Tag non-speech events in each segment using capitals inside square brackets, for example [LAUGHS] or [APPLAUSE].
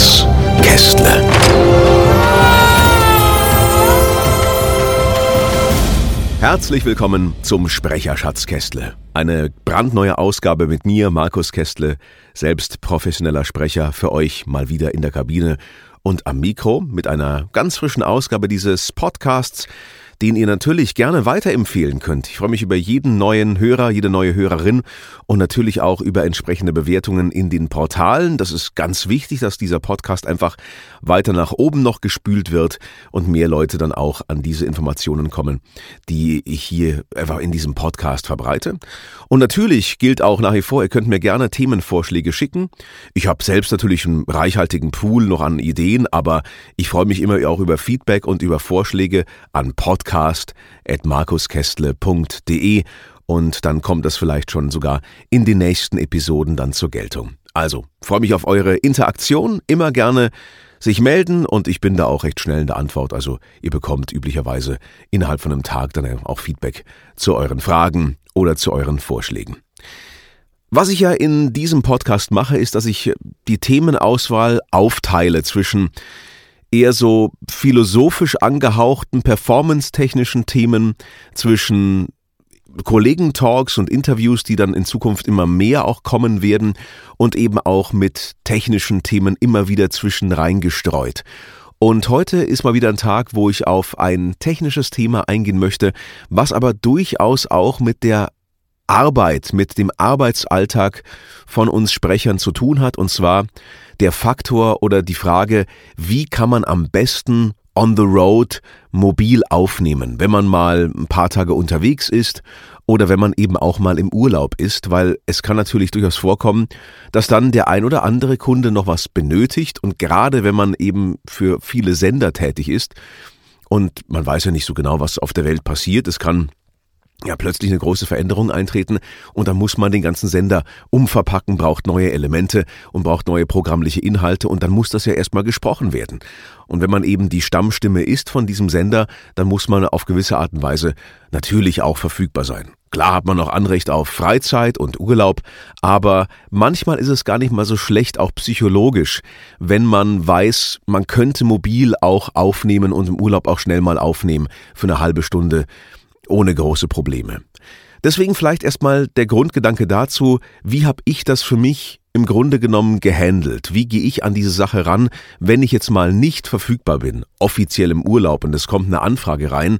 Schatz, Kästle. Herzlich willkommen zum Sprecher Schatz Kästle. Eine brandneue Ausgabe mit mir, Markus Kästle, selbst professioneller Sprecher, für euch mal wieder in der Kabine und am Mikro mit einer ganz frischen Ausgabe dieses Podcasts, den ihr natürlich gerne weiterempfehlen könnt. Ich freue mich über jeden neuen Hörer, jede neue Hörerin und natürlich auch über entsprechende Bewertungen in den Portalen. Das ist ganz wichtig, dass dieser Podcast einfach weiter nach oben noch gespült wird und mehr Leute dann auch an diese Informationen kommen, die ich hier einfach in diesem Podcast verbreite. Und natürlich gilt auch nach wie vor, ihr könnt mir gerne Themenvorschläge schicken. Ich habe selbst natürlich einen reichhaltigen Pool noch an Ideen, aber ich freue mich immer auch über Feedback und über Vorschläge an Podcasts podcast.markuskästle.de und dann kommt das vielleicht schon sogar in den nächsten Episoden dann zur Geltung. Also, freue mich auf eure Interaktion, immer gerne sich melden und ich bin da auch recht schnell in der Antwort. Also ihr bekommt üblicherweise innerhalb von einem Tag dann auch Feedback zu euren Fragen oder zu euren Vorschlägen. Was ich ja in diesem Podcast mache, ist, dass ich die Themenauswahl aufteile zwischen eher so philosophisch angehauchten, performance-technischen Themen zwischen Kollegentalks und Interviews, die dann in Zukunft immer mehr auch kommen werden und eben auch mit technischen Themen immer wieder zwischen reingestreut. Und heute ist mal wieder ein Tag, wo ich auf ein technisches Thema eingehen möchte, was aber durchaus auch mit der Arbeit, mit dem Arbeitsalltag von uns Sprechern zu tun hat, und zwar der Faktor oder die Frage, wie kann man am besten on the road mobil aufnehmen, wenn man mal ein paar Tage unterwegs ist oder wenn man eben auch mal im Urlaub ist, weil es kann natürlich durchaus vorkommen, dass dann der ein oder andere Kunde noch was benötigt und gerade wenn man eben für viele Sender tätig ist und man weiß ja nicht so genau, was auf der Welt passiert, es kann ja plötzlich eine große Veränderung eintreten und dann muss man den ganzen Sender umverpacken, braucht neue Elemente und braucht neue programmliche Inhalte und dann muss das ja erstmal gesprochen werden. Und wenn man eben die Stammstimme ist von diesem Sender, dann muss man auf gewisse Art und Weise natürlich auch verfügbar sein. Klar hat man noch Anrecht auf Freizeit und Urlaub, aber manchmal ist es gar nicht mal so schlecht, auch psychologisch, wenn man weiß, man könnte mobil auch aufnehmen und im Urlaub auch schnell mal aufnehmen für eine halbe Stunde ohne große Probleme. Deswegen vielleicht erstmal der Grundgedanke dazu, wie habe ich das für mich im Grunde genommen gehandelt? Wie gehe ich an diese Sache ran, wenn ich jetzt mal nicht verfügbar bin, offiziell im Urlaub und es kommt eine Anfrage rein,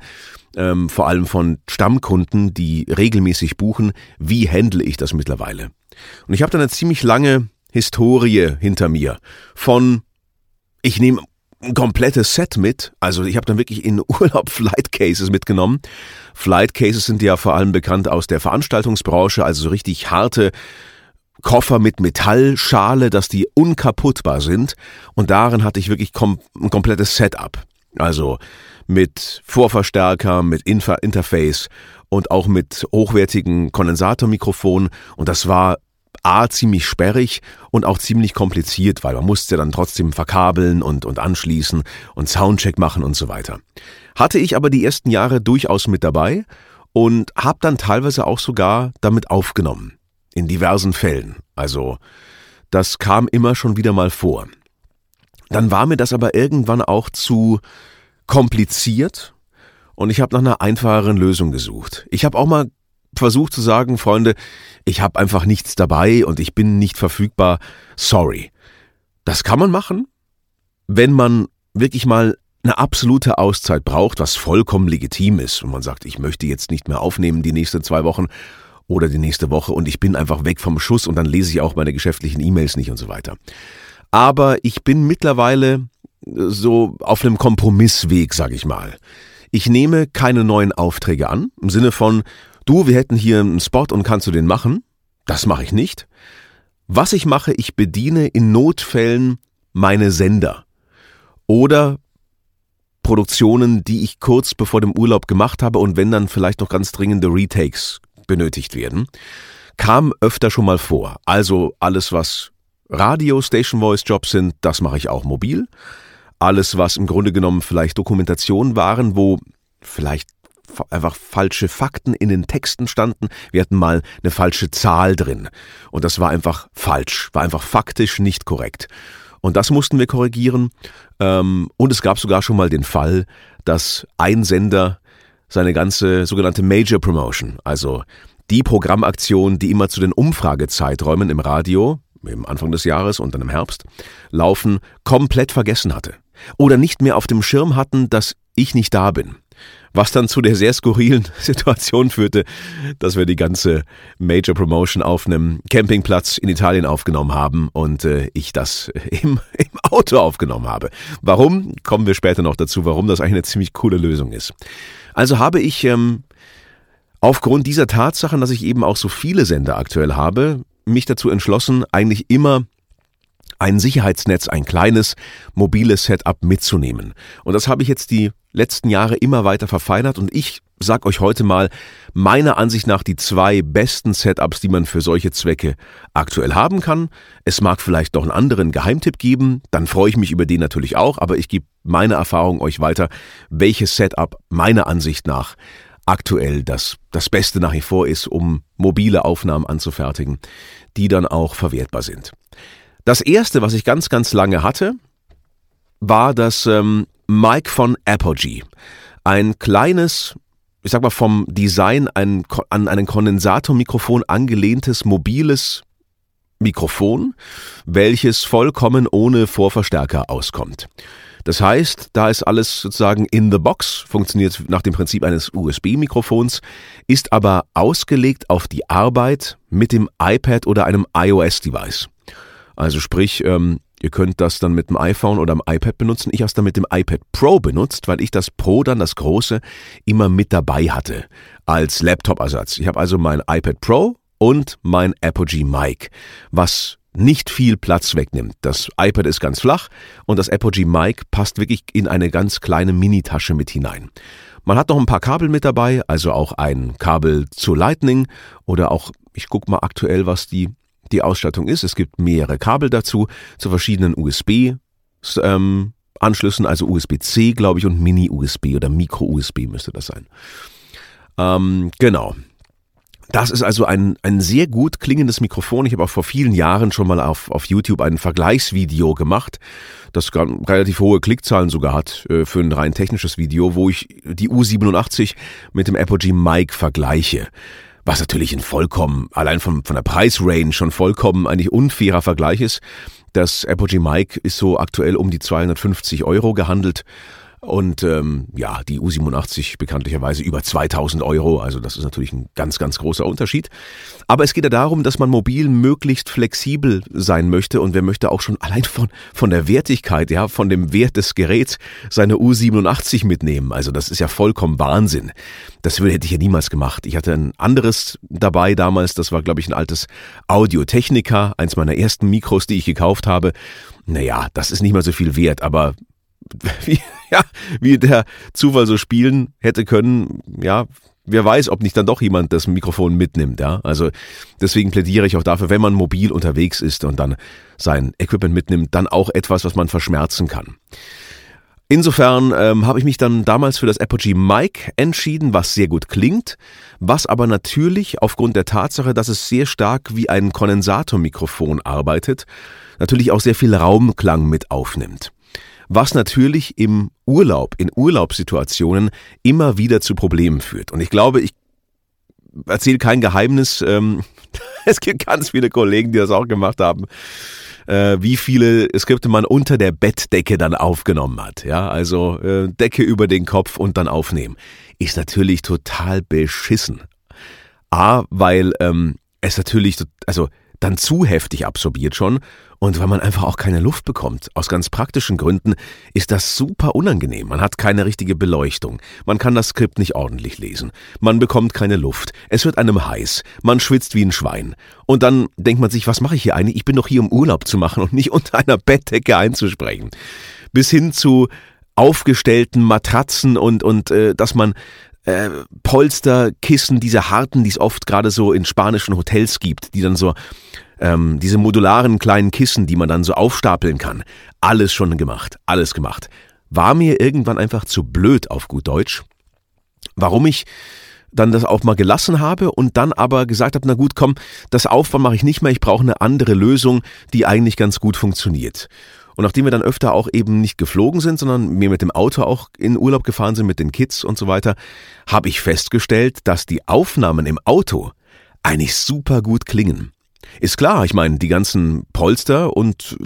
ähm, vor allem von Stammkunden, die regelmäßig buchen, wie handle ich das mittlerweile? Und ich habe dann eine ziemlich lange Historie hinter mir von ich nehme ein komplettes Set mit. Also ich habe dann wirklich in [LAUGHS] Urlaub Flight Cases mitgenommen. Flight Cases sind ja vor allem bekannt aus der Veranstaltungsbranche, also so richtig harte Koffer mit Metallschale, dass die unkaputtbar sind. Und darin hatte ich wirklich kom ein komplettes Setup. Also mit Vorverstärker, mit Infa Interface und auch mit hochwertigen Kondensatormikrofonen. Und das war A, ziemlich sperrig und auch ziemlich kompliziert, weil man musste dann trotzdem verkabeln und, und anschließen und Soundcheck machen und so weiter. Hatte ich aber die ersten Jahre durchaus mit dabei und habe dann teilweise auch sogar damit aufgenommen. In diversen Fällen. Also, das kam immer schon wieder mal vor. Dann war mir das aber irgendwann auch zu kompliziert und ich habe nach einer einfacheren Lösung gesucht. Ich habe auch mal versucht zu sagen, Freunde, ich habe einfach nichts dabei und ich bin nicht verfügbar. Sorry. Das kann man machen, wenn man wirklich mal eine absolute Auszeit braucht, was vollkommen legitim ist. Und man sagt, ich möchte jetzt nicht mehr aufnehmen die nächsten zwei Wochen oder die nächste Woche und ich bin einfach weg vom Schuss und dann lese ich auch meine geschäftlichen E-Mails nicht und so weiter. Aber ich bin mittlerweile so auf einem Kompromissweg, sag ich mal. Ich nehme keine neuen Aufträge an, im Sinne von, du, wir hätten hier einen Spot und kannst du den machen? Das mache ich nicht. Was ich mache, ich bediene in Notfällen meine Sender oder Produktionen, die ich kurz bevor dem Urlaub gemacht habe und wenn dann vielleicht noch ganz dringende Retakes benötigt werden, kam öfter schon mal vor. Also alles, was Radio Station Voice Jobs sind, das mache ich auch mobil. Alles, was im Grunde genommen vielleicht Dokumentationen waren, wo vielleicht einfach falsche Fakten in den Texten standen. Wir hatten mal eine falsche Zahl drin. Und das war einfach falsch, war einfach faktisch nicht korrekt. Und das mussten wir korrigieren. Ähm, und es gab sogar schon mal den Fall, dass ein Sender seine ganze sogenannte Major Promotion, also die Programmaktion, die immer zu den Umfragezeiträumen im Radio, im Anfang des Jahres und dann im Herbst, laufen, komplett vergessen hatte. Oder nicht mehr auf dem Schirm hatten, dass ich nicht da bin was dann zu der sehr skurrilen [LAUGHS] Situation führte, dass wir die ganze Major Promotion auf einem Campingplatz in Italien aufgenommen haben und äh, ich das [LAUGHS] im, im Auto aufgenommen habe. Warum? Kommen wir später noch dazu, warum das eigentlich eine ziemlich coole Lösung ist. Also habe ich ähm, aufgrund dieser Tatsachen, dass ich eben auch so viele Sender aktuell habe, mich dazu entschlossen, eigentlich immer ein Sicherheitsnetz, ein kleines mobiles Setup mitzunehmen. Und das habe ich jetzt die letzten Jahre immer weiter verfeinert und ich sag euch heute mal meiner Ansicht nach die zwei besten Setups, die man für solche Zwecke aktuell haben kann. Es mag vielleicht noch einen anderen Geheimtipp geben, dann freue ich mich über den natürlich auch, aber ich gebe meine Erfahrung euch weiter, welches Setup meiner Ansicht nach aktuell das, das Beste nach wie vor ist, um mobile Aufnahmen anzufertigen, die dann auch verwertbar sind. Das erste, was ich ganz, ganz lange hatte, war das ähm, Mic von Apogee. Ein kleines, ich sag mal vom Design ein, an einen Kondensatormikrofon angelehntes mobiles Mikrofon, welches vollkommen ohne Vorverstärker auskommt. Das heißt, da ist alles sozusagen in the box, funktioniert nach dem Prinzip eines USB-Mikrofons, ist aber ausgelegt auf die Arbeit mit dem iPad oder einem iOS-Device. Also sprich, ähm, ihr könnt das dann mit dem iPhone oder dem iPad benutzen. Ich habe es dann mit dem iPad Pro benutzt, weil ich das Pro dann, das große, immer mit dabei hatte als Laptop-Ersatz. Ich habe also mein iPad Pro und mein Apogee Mic, was nicht viel Platz wegnimmt. Das iPad ist ganz flach und das Apogee Mic passt wirklich in eine ganz kleine Minitasche mit hinein. Man hat noch ein paar Kabel mit dabei, also auch ein Kabel zu Lightning oder auch, ich gucke mal aktuell, was die die Ausstattung ist. Es gibt mehrere Kabel dazu zu verschiedenen USB ähm, Anschlüssen, also USB-C, glaube ich, und Mini-USB oder Micro-USB müsste das sein. Ähm, genau. Das ist also ein, ein sehr gut klingendes Mikrofon. Ich habe auch vor vielen Jahren schon mal auf, auf YouTube ein Vergleichsvideo gemacht, das relativ hohe Klickzahlen sogar hat äh, für ein rein technisches Video, wo ich die U87 mit dem Apogee Mic vergleiche was natürlich ein vollkommen, allein von, von der Preisrange schon vollkommen eigentlich unfairer Vergleich ist. Das Apogee Mic ist so aktuell um die 250 Euro gehandelt und ähm, ja, die U87 bekanntlicherweise über 2000 Euro. Also das ist natürlich ein ganz, ganz großer Unterschied. Aber es geht ja darum, dass man mobil möglichst flexibel sein möchte und wer möchte auch schon allein von, von der Wertigkeit, ja, von dem Wert des Geräts seine U87 mitnehmen. Also das ist ja vollkommen Wahnsinn. Das hätte ich ja niemals gemacht. Ich hatte ein anderes dabei damals. Das war, glaube ich, ein altes Audio-Technica, eins meiner ersten Mikros, die ich gekauft habe. Naja, das ist nicht mal so viel wert, aber [LAUGHS] wie, ja, wie der Zufall so spielen hätte können, ja, wer weiß, ob nicht dann doch jemand das Mikrofon mitnimmt, ja. Also deswegen plädiere ich auch dafür, wenn man mobil unterwegs ist und dann sein Equipment mitnimmt, dann auch etwas, was man verschmerzen kann. Insofern ähm, habe ich mich dann damals für das Apogee Mic entschieden, was sehr gut klingt, was aber natürlich aufgrund der Tatsache, dass es sehr stark wie ein Kondensatormikrofon arbeitet, natürlich auch sehr viel Raumklang mit aufnimmt was natürlich im Urlaub, in Urlaubssituationen immer wieder zu Problemen führt. Und ich glaube, ich erzähle kein Geheimnis, [LAUGHS] ähm, es gibt ganz viele Kollegen, die das auch gemacht haben, äh, wie viele Skripte man unter der Bettdecke dann aufgenommen hat. Ja, also äh, Decke über den Kopf und dann aufnehmen. Ist natürlich total beschissen. A, weil ähm, es natürlich, also dann zu heftig absorbiert schon und weil man einfach auch keine Luft bekommt. Aus ganz praktischen Gründen ist das super unangenehm. Man hat keine richtige Beleuchtung. Man kann das Skript nicht ordentlich lesen. Man bekommt keine Luft. Es wird einem heiß. Man schwitzt wie ein Schwein. Und dann denkt man sich, was mache ich hier eigentlich? Ich bin doch hier, um Urlaub zu machen und nicht [LAUGHS] unter einer Bettdecke einzusprechen. Bis hin zu aufgestellten Matratzen und, und äh, dass man äh, Polster, Kissen, diese harten, die es oft gerade so in spanischen Hotels gibt, die dann so ähm, diese modularen kleinen Kissen, die man dann so aufstapeln kann. Alles schon gemacht, alles gemacht. War mir irgendwann einfach zu blöd auf gut Deutsch. Warum ich dann das auch mal gelassen habe und dann aber gesagt habe, na gut, komm, das Aufbau mache ich nicht mehr, ich brauche eine andere Lösung, die eigentlich ganz gut funktioniert. Und nachdem wir dann öfter auch eben nicht geflogen sind, sondern wir mit dem Auto auch in Urlaub gefahren sind mit den Kids und so weiter, habe ich festgestellt, dass die Aufnahmen im Auto eigentlich super gut klingen. Ist klar, ich meine, die ganzen Polster und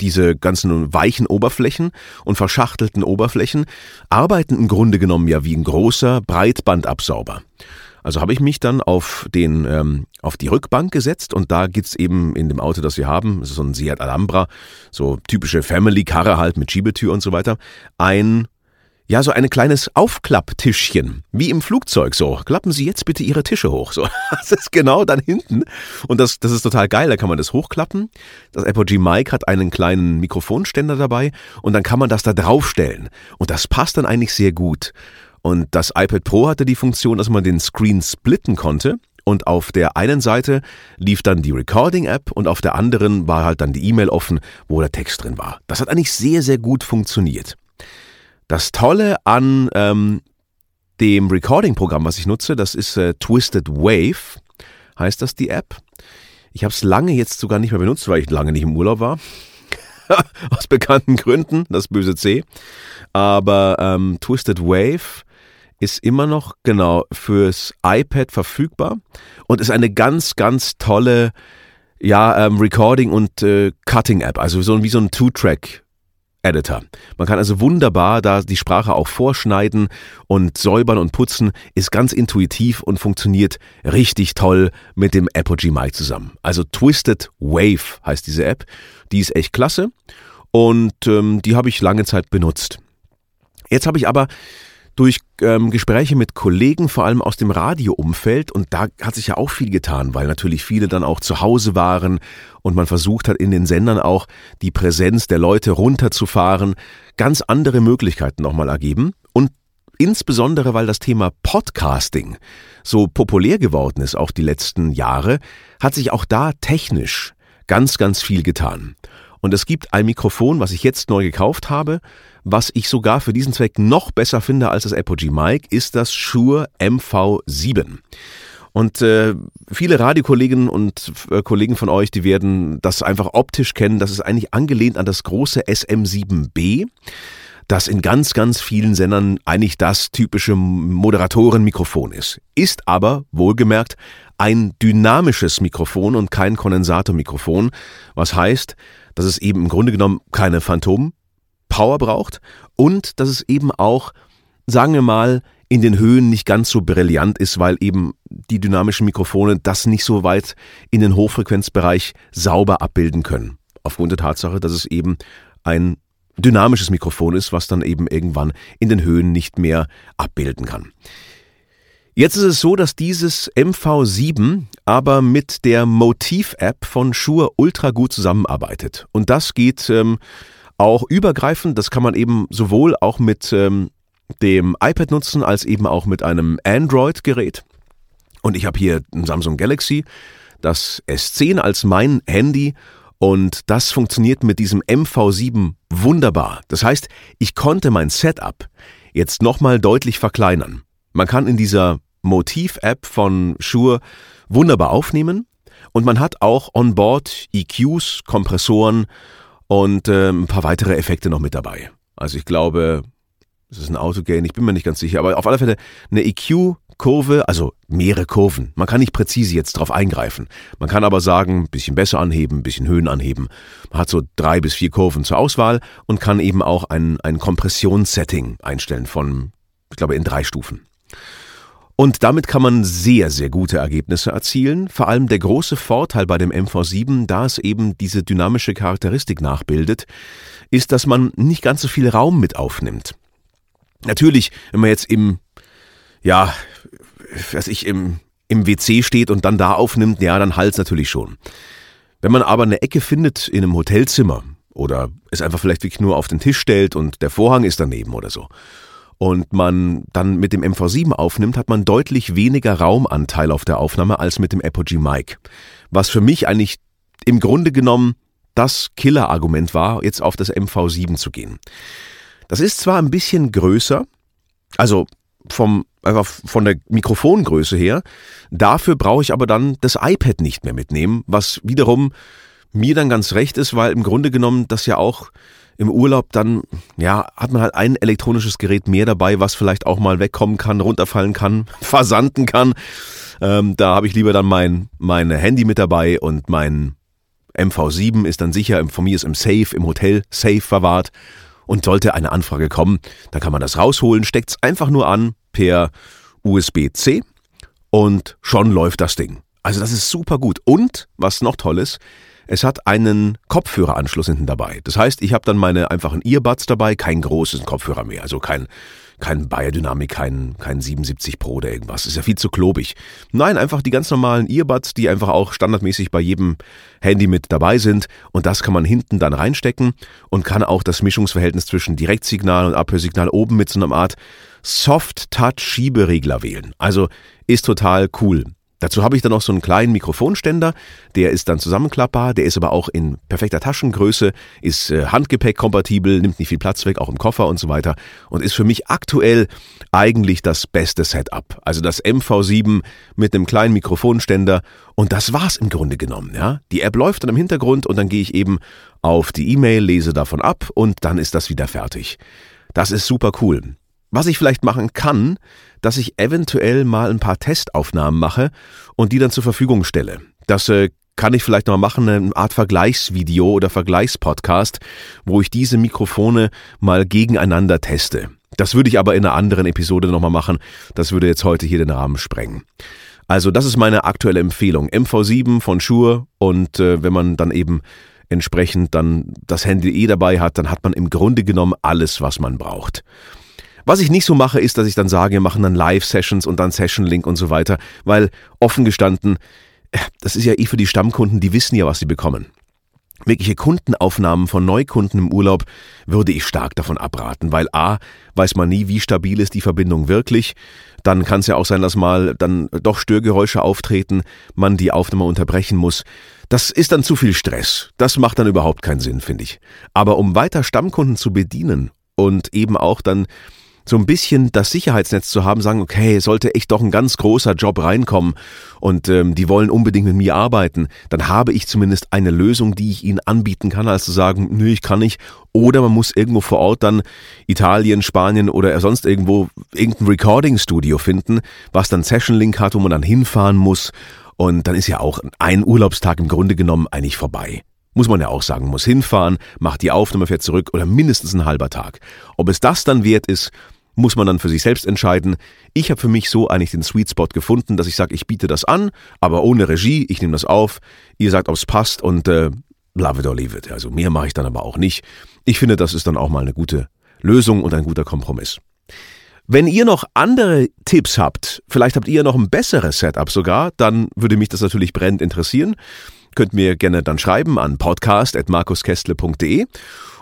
diese ganzen weichen Oberflächen und verschachtelten Oberflächen arbeiten im Grunde genommen ja wie ein großer Breitbandabsauber. Also habe ich mich dann auf den ähm, auf die Rückbank gesetzt und da gibt's eben in dem Auto, das wir haben, das ist so ein Seat Alhambra, so typische Family Karre halt mit Schiebetür und so weiter, ein ja, so ein kleines Aufklapptischchen, wie im Flugzeug so. Klappen Sie jetzt bitte Ihre Tische hoch. [LAUGHS] So, das ist genau dann hinten. Und das, das ist total geil, da kann man das hochklappen. Das Apogee Mic hat einen kleinen Mikrofonständer dabei und dann kann man das da draufstellen. Und das passt dann eigentlich sehr gut. Und das iPad Pro hatte die Funktion, dass man den Screen splitten konnte. Und auf der einen Seite lief dann die Recording-App und auf der anderen war halt dann die E-Mail offen, wo der Text drin war. Das hat eigentlich sehr, sehr gut funktioniert. Das Tolle an ähm, dem Recording-Programm, was ich nutze, das ist äh, Twisted Wave, heißt das die App. Ich habe es lange jetzt sogar nicht mehr benutzt, weil ich lange nicht im Urlaub war. [LAUGHS] Aus bekannten Gründen, das böse C. Aber ähm, Twisted Wave ist immer noch genau fürs iPad verfügbar und ist eine ganz, ganz tolle ja, ähm, Recording- und äh, Cutting-App, also so wie so ein Two-Track Editor. Man kann also wunderbar da die Sprache auch vorschneiden und säubern und putzen, ist ganz intuitiv und funktioniert richtig toll mit dem Apogee Mic zusammen. Also Twisted Wave heißt diese App. Die ist echt klasse und ähm, die habe ich lange Zeit benutzt. Jetzt habe ich aber durch ähm, Gespräche mit Kollegen, vor allem aus dem Radioumfeld, und da hat sich ja auch viel getan, weil natürlich viele dann auch zu Hause waren und man versucht hat, in den Sendern auch die Präsenz der Leute runterzufahren, ganz andere Möglichkeiten nochmal ergeben. Und insbesondere, weil das Thema Podcasting so populär geworden ist, auch die letzten Jahre, hat sich auch da technisch ganz, ganz viel getan. Und es gibt ein Mikrofon, was ich jetzt neu gekauft habe, was ich sogar für diesen Zweck noch besser finde als das Apogee Mic, ist das Shure MV7. Und äh, viele Radiokollegen und äh, Kollegen von euch, die werden das einfach optisch kennen. Das ist eigentlich angelehnt an das große SM7B, das in ganz, ganz vielen Sendern eigentlich das typische Moderatorenmikrofon ist. Ist aber, wohlgemerkt, ein dynamisches Mikrofon und kein Kondensatormikrofon, was heißt, dass es eben im Grunde genommen keine Phantom-Power braucht und dass es eben auch, sagen wir mal, in den Höhen nicht ganz so brillant ist, weil eben die dynamischen Mikrofone das nicht so weit in den Hochfrequenzbereich sauber abbilden können. Aufgrund der Tatsache, dass es eben ein dynamisches Mikrofon ist, was dann eben irgendwann in den Höhen nicht mehr abbilden kann. Jetzt ist es so, dass dieses MV7 aber mit der Motiv-App von Shure ultra gut zusammenarbeitet. Und das geht ähm, auch übergreifend. Das kann man eben sowohl auch mit ähm, dem iPad nutzen, als eben auch mit einem Android-Gerät. Und ich habe hier ein Samsung Galaxy, das S10 als mein Handy. Und das funktioniert mit diesem MV7 wunderbar. Das heißt, ich konnte mein Setup jetzt nochmal deutlich verkleinern. Man kann in dieser Motiv-App von Shure wunderbar aufnehmen. Und man hat auch on board EQs, Kompressoren und äh, ein paar weitere Effekte noch mit dabei. Also ich glaube, es ist ein Autogain, ich bin mir nicht ganz sicher, aber auf alle Fälle eine EQ-Kurve, also mehrere Kurven. Man kann nicht präzise jetzt drauf eingreifen. Man kann aber sagen, ein bisschen besser anheben, ein bisschen Höhen anheben. Man hat so drei bis vier Kurven zur Auswahl und kann eben auch ein, ein Kompressionssetting einstellen von, ich glaube, in drei Stufen. Und damit kann man sehr, sehr gute Ergebnisse erzielen. Vor allem der große Vorteil bei dem MV7, da es eben diese dynamische Charakteristik nachbildet, ist, dass man nicht ganz so viel Raum mit aufnimmt. Natürlich, wenn man jetzt im, ja, was ich, im, im WC steht und dann da aufnimmt, ja, dann halt's natürlich schon. Wenn man aber eine Ecke findet in einem Hotelzimmer oder es einfach vielleicht wirklich nur auf den Tisch stellt und der Vorhang ist daneben oder so und man dann mit dem MV7 aufnimmt, hat man deutlich weniger Raumanteil auf der Aufnahme als mit dem Apogee Mic. Was für mich eigentlich im Grunde genommen das Killer-Argument war, jetzt auf das MV7 zu gehen. Das ist zwar ein bisschen größer, also vom, einfach von der Mikrofongröße her, dafür brauche ich aber dann das iPad nicht mehr mitnehmen, was wiederum mir dann ganz recht ist, weil im Grunde genommen das ja auch im Urlaub dann, ja, hat man halt ein elektronisches Gerät mehr dabei, was vielleicht auch mal wegkommen kann, runterfallen kann, [LAUGHS] versanden kann. Ähm, da habe ich lieber dann mein, mein Handy mit dabei und mein MV7 ist dann sicher, von mir ist im Safe, im Hotel Safe verwahrt. Und sollte eine Anfrage kommen, dann kann man das rausholen, steckt es einfach nur an per USB-C und schon läuft das Ding. Also das ist super gut. Und, was noch toll ist, es hat einen Kopfhöreranschluss hinten dabei. Das heißt, ich habe dann meine einfachen Earbuds dabei, kein großes Kopfhörer mehr, also kein kein Biodynamic, kein, kein 77 Pro oder irgendwas. Ist ja viel zu klobig. Nein, einfach die ganz normalen Earbuds, die einfach auch standardmäßig bei jedem Handy mit dabei sind. Und das kann man hinten dann reinstecken und kann auch das Mischungsverhältnis zwischen Direktsignal und Abhörsignal oben mit so einer Art Soft-Touch-Schieberegler wählen. Also ist total cool. Dazu habe ich dann noch so einen kleinen Mikrofonständer, der ist dann zusammenklappbar, der ist aber auch in perfekter Taschengröße, ist äh, Handgepäck-kompatibel, nimmt nicht viel Platz weg, auch im Koffer und so weiter und ist für mich aktuell eigentlich das beste Setup. Also das MV7 mit einem kleinen Mikrofonständer und das war's im Grunde genommen, ja. Die App läuft dann im Hintergrund und dann gehe ich eben auf die E-Mail, lese davon ab und dann ist das wieder fertig. Das ist super cool. Was ich vielleicht machen kann, dass ich eventuell mal ein paar Testaufnahmen mache und die dann zur Verfügung stelle. Das äh, kann ich vielleicht noch machen, eine Art Vergleichsvideo oder Vergleichspodcast, wo ich diese Mikrofone mal gegeneinander teste. Das würde ich aber in einer anderen Episode nochmal machen. Das würde jetzt heute hier den Rahmen sprengen. Also das ist meine aktuelle Empfehlung. MV7 von Shure und äh, wenn man dann eben entsprechend dann das Handy eh dabei hat, dann hat man im Grunde genommen alles, was man braucht. Was ich nicht so mache, ist, dass ich dann sage, wir machen dann Live-Sessions und dann Session-Link und so weiter, weil offen gestanden, äh, das ist ja eh für die Stammkunden, die wissen ja, was sie bekommen. Wirkliche Kundenaufnahmen von Neukunden im Urlaub würde ich stark davon abraten, weil a, weiß man nie, wie stabil ist die Verbindung wirklich. Dann kann es ja auch sein, dass mal dann doch Störgeräusche auftreten, man die Aufnahme unterbrechen muss. Das ist dann zu viel Stress. Das macht dann überhaupt keinen Sinn, finde ich. Aber um weiter Stammkunden zu bedienen und eben auch dann so ein bisschen das Sicherheitsnetz zu haben, sagen, okay, sollte echt doch ein ganz großer Job reinkommen und ähm, die wollen unbedingt mit mir arbeiten, dann habe ich zumindest eine Lösung, die ich ihnen anbieten kann, als zu sagen, nö, ich kann nicht. Oder man muss irgendwo vor Ort dann Italien, Spanien oder sonst irgendwo irgendein Recording-Studio finden, was dann Session-Link hat, wo man dann hinfahren muss. Und dann ist ja auch ein Urlaubstag im Grunde genommen eigentlich vorbei. Muss man ja auch sagen, muss hinfahren, macht die Aufnahme, fährt zurück oder mindestens ein halber Tag. Ob es das dann wert ist, muss man dann für sich selbst entscheiden. Ich habe für mich so eigentlich den Sweet Spot gefunden, dass ich sage, ich biete das an, aber ohne Regie, ich nehme das auf, ihr sagt, ob es passt und äh, love it or leave it. Also mehr mache ich dann aber auch nicht. Ich finde, das ist dann auch mal eine gute Lösung und ein guter Kompromiss. Wenn ihr noch andere Tipps habt, vielleicht habt ihr noch ein besseres Setup sogar, dann würde mich das natürlich brennend interessieren. Könnt mir gerne dann schreiben an podcast.markuskestle.de.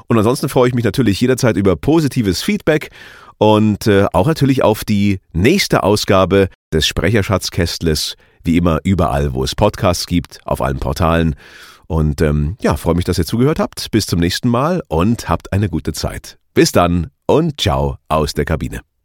Und ansonsten freue ich mich natürlich jederzeit über positives Feedback und äh, auch natürlich auf die nächste Ausgabe des Sprecherschatzkästles, wie immer überall, wo es Podcasts gibt, auf allen Portalen. Und ähm, ja, freue mich, dass ihr zugehört habt. Bis zum nächsten Mal und habt eine gute Zeit. Bis dann und ciao aus der Kabine.